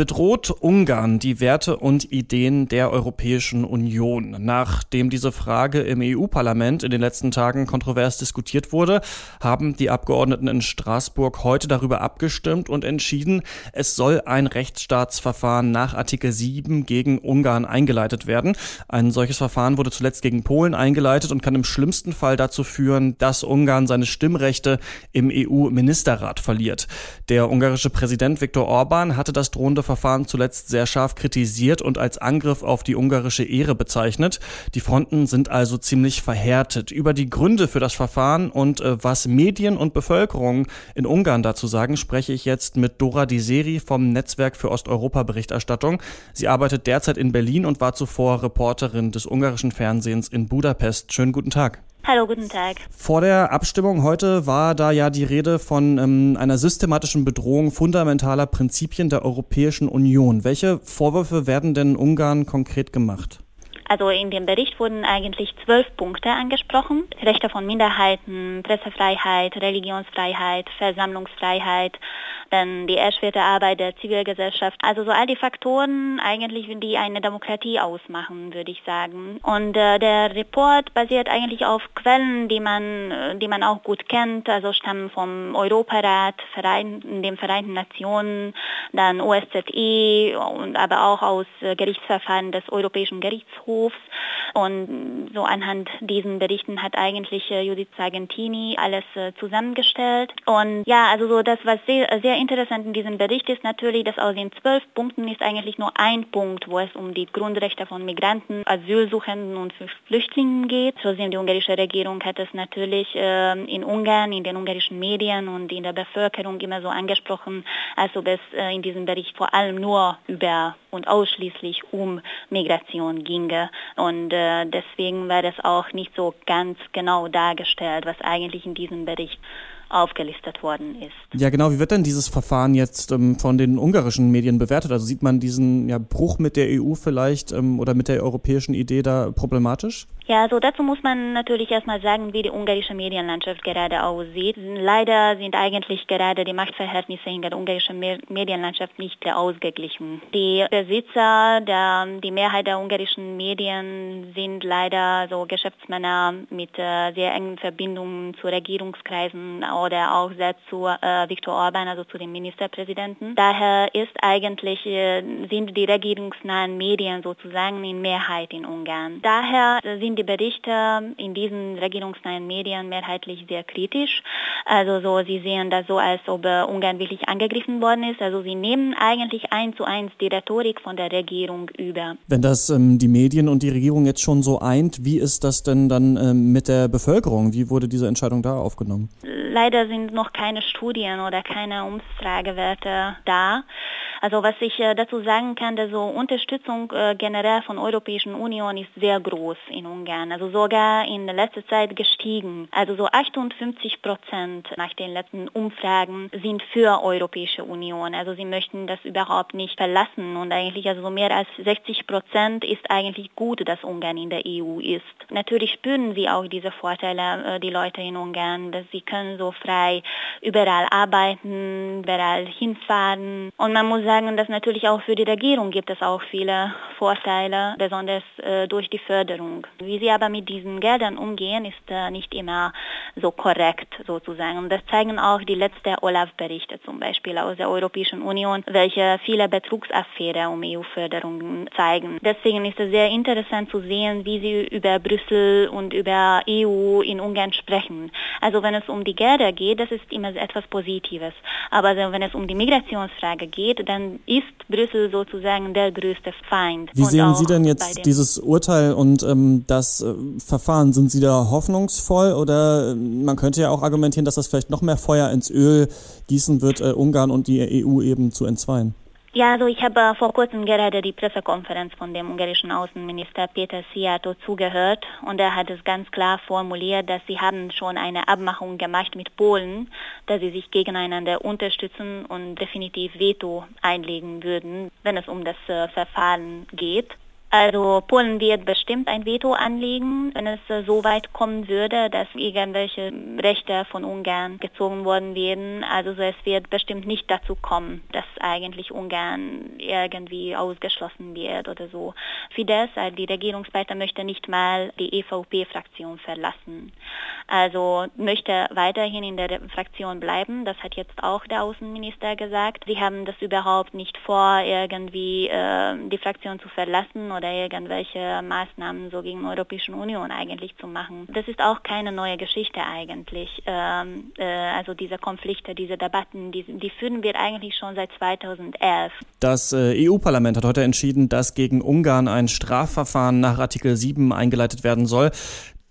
Bedroht Ungarn die Werte und Ideen der Europäischen Union? Nachdem diese Frage im EU-Parlament in den letzten Tagen kontrovers diskutiert wurde, haben die Abgeordneten in Straßburg heute darüber abgestimmt und entschieden, es soll ein Rechtsstaatsverfahren nach Artikel 7 gegen Ungarn eingeleitet werden. Ein solches Verfahren wurde zuletzt gegen Polen eingeleitet und kann im schlimmsten Fall dazu führen, dass Ungarn seine Stimmrechte im EU-Ministerrat verliert. Der ungarische Präsident Viktor Orban hatte das drohende Verfahren zuletzt sehr scharf kritisiert und als Angriff auf die ungarische Ehre bezeichnet. Die Fronten sind also ziemlich verhärtet. Über die Gründe für das Verfahren und äh, was Medien und Bevölkerung in Ungarn dazu sagen, spreche ich jetzt mit Dora Diseri vom Netzwerk für Osteuropa-Berichterstattung. Sie arbeitet derzeit in Berlin und war zuvor Reporterin des ungarischen Fernsehens in Budapest. Schönen guten Tag. Hallo, guten Tag. Vor der Abstimmung heute war da ja die Rede von ähm, einer systematischen Bedrohung fundamentaler Prinzipien der Europäischen Union. Welche Vorwürfe werden denn Ungarn konkret gemacht? Also in dem Bericht wurden eigentlich zwölf Punkte angesprochen. Rechte von Minderheiten, Pressefreiheit, Religionsfreiheit, Versammlungsfreiheit, dann die erschwerte Arbeit der Zivilgesellschaft. Also so all die Faktoren eigentlich, die eine Demokratie ausmachen, würde ich sagen. Und äh, der Report basiert eigentlich auf Quellen, die man, die man auch gut kennt, also stammen vom Europarat, Verein, dem Vereinten Nationen, dann OSZE und aber auch aus äh, Gerichtsverfahren des Europäischen Gerichtshofs. Berufs Und so anhand diesen Berichten hat eigentlich äh, Judith Sargentini alles äh, zusammengestellt. Und ja, also so das, was sehr, sehr interessant in diesem Bericht ist natürlich, dass aus den zwölf Punkten ist eigentlich nur ein Punkt, wo es um die Grundrechte von Migranten, Asylsuchenden und Flüchtlingen geht. Trotzdem die ungarische Regierung hat es natürlich äh, in Ungarn, in den ungarischen Medien und in der Bevölkerung immer so angesprochen, als ob es äh, in diesem Bericht vor allem nur über und ausschließlich um Migration ginge. Und äh, deswegen war es auch nicht so ganz genau dargestellt, was eigentlich in diesem Bericht aufgelistet worden ist. Ja, genau. Wie wird denn dieses Verfahren jetzt ähm, von den ungarischen Medien bewertet? Also sieht man diesen ja, Bruch mit der EU vielleicht ähm, oder mit der europäischen Idee da problematisch? Ja, so dazu muss man natürlich erstmal sagen, wie die ungarische Medienlandschaft gerade aussieht. Leider sind eigentlich gerade die Machtverhältnisse in der ungarischen Medienlandschaft nicht sehr ausgeglichen. Die Besitzer, der, die Mehrheit der ungarischen Medien sind leider so Geschäftsmänner mit äh, sehr engen Verbindungen zu Regierungskreisen oder auch selbst zu äh, Viktor Orban, also zu dem Ministerpräsidenten. Daher ist eigentlich, äh, sind die regierungsnahen Medien sozusagen in Mehrheit in Ungarn. Daher sind die Berichte in diesen regierungsnahen Medien mehrheitlich sehr kritisch. Also so, sie sehen das so, als ob äh, Ungarn wirklich angegriffen worden ist. Also sie nehmen eigentlich eins zu eins die Rhetorik von der Regierung über. Wenn das ähm, die Medien und die Regierung jetzt schon so eint, wie ist das denn dann ähm, mit der Bevölkerung? Wie wurde diese Entscheidung da aufgenommen? Leider sind noch keine Studien oder keine Umfragewerte da. Also was ich äh, dazu sagen kann, dass so Unterstützung äh, generell von Europäischen Union ist sehr groß in Ungarn. Also sogar in letzter Zeit gestiegen. Also so 58 Prozent nach den letzten Umfragen sind für Europäische Union. Also sie möchten das überhaupt nicht verlassen und eigentlich also so mehr als 60 Prozent ist eigentlich gut, dass Ungarn in der EU ist. Natürlich spüren sie auch diese Vorteile, äh, die Leute in Ungarn, dass sie können so frei überall arbeiten, überall hinfahren und man muss sagen, dass natürlich auch für die Regierung gibt es auch viele Vorteile, besonders äh, durch die Förderung. Wie sie aber mit diesen Geldern umgehen, ist äh, nicht immer so korrekt sozusagen. Und das zeigen auch die letzten Olaf-Berichte zum Beispiel aus der Europäischen Union, welche viele Betrugsaffäre um EU-Förderungen zeigen. Deswegen ist es sehr interessant zu sehen, wie sie über Brüssel und über EU in Ungarn sprechen. Also wenn es um die Gelder geht, das ist immer etwas Positives. Aber wenn es um die Migrationsfrage geht, dann dann ist Brüssel sozusagen der größte Feind. Wie sehen Sie denn jetzt dieses Urteil und ähm, das äh, Verfahren? Sind Sie da hoffnungsvoll oder äh, man könnte ja auch argumentieren, dass das vielleicht noch mehr Feuer ins Öl gießen wird, äh, Ungarn und die EU eben zu entzweien? Ja, also ich habe vor kurzem gerade die Pressekonferenz von dem ungarischen Außenminister Peter Szijjártó zugehört und er hat es ganz klar formuliert, dass sie haben schon eine Abmachung gemacht mit Polen, dass sie sich gegeneinander unterstützen und definitiv Veto einlegen würden, wenn es um das äh, Verfahren geht. Also Polen wird bestimmt ein Veto anlegen, wenn es äh, so weit kommen würde, dass irgendwelche Rechte von Ungarn gezogen worden wären. Also es wird bestimmt nicht dazu kommen, dass eigentlich Ungarn irgendwie ausgeschlossen wird oder so. Fidesz, also die Regierungspartei, möchte nicht mal die EVP-Fraktion verlassen. Also möchte weiterhin in der Fraktion bleiben. Das hat jetzt auch der Außenminister gesagt. Sie haben das überhaupt nicht vor, irgendwie äh, die Fraktion zu verlassen oder irgendwelche Maßnahmen so gegen die Europäische Union eigentlich zu machen. Das ist auch keine neue Geschichte eigentlich. Ähm, äh, also diese Konflikte, diese Debatten, die, die führen wir eigentlich schon seit 2011. Das äh, EU-Parlament hat heute entschieden, dass gegen Ungarn ein Strafverfahren nach Artikel 7 eingeleitet werden soll.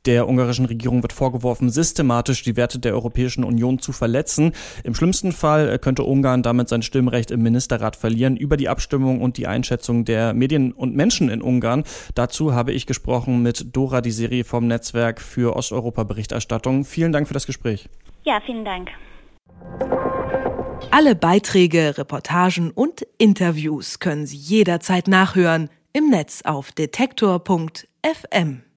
Der ungarischen Regierung wird vorgeworfen, systematisch die Werte der Europäischen Union zu verletzen. Im schlimmsten Fall könnte Ungarn damit sein Stimmrecht im Ministerrat verlieren. Über die Abstimmung und die Einschätzung der Medien und Menschen in Ungarn. Dazu habe ich gesprochen mit Dora Diseri vom Netzwerk für Osteuropa-Berichterstattung. Vielen Dank für das Gespräch. Ja, vielen Dank. Alle Beiträge, Reportagen und Interviews können Sie jederzeit nachhören im Netz auf detektor.fm.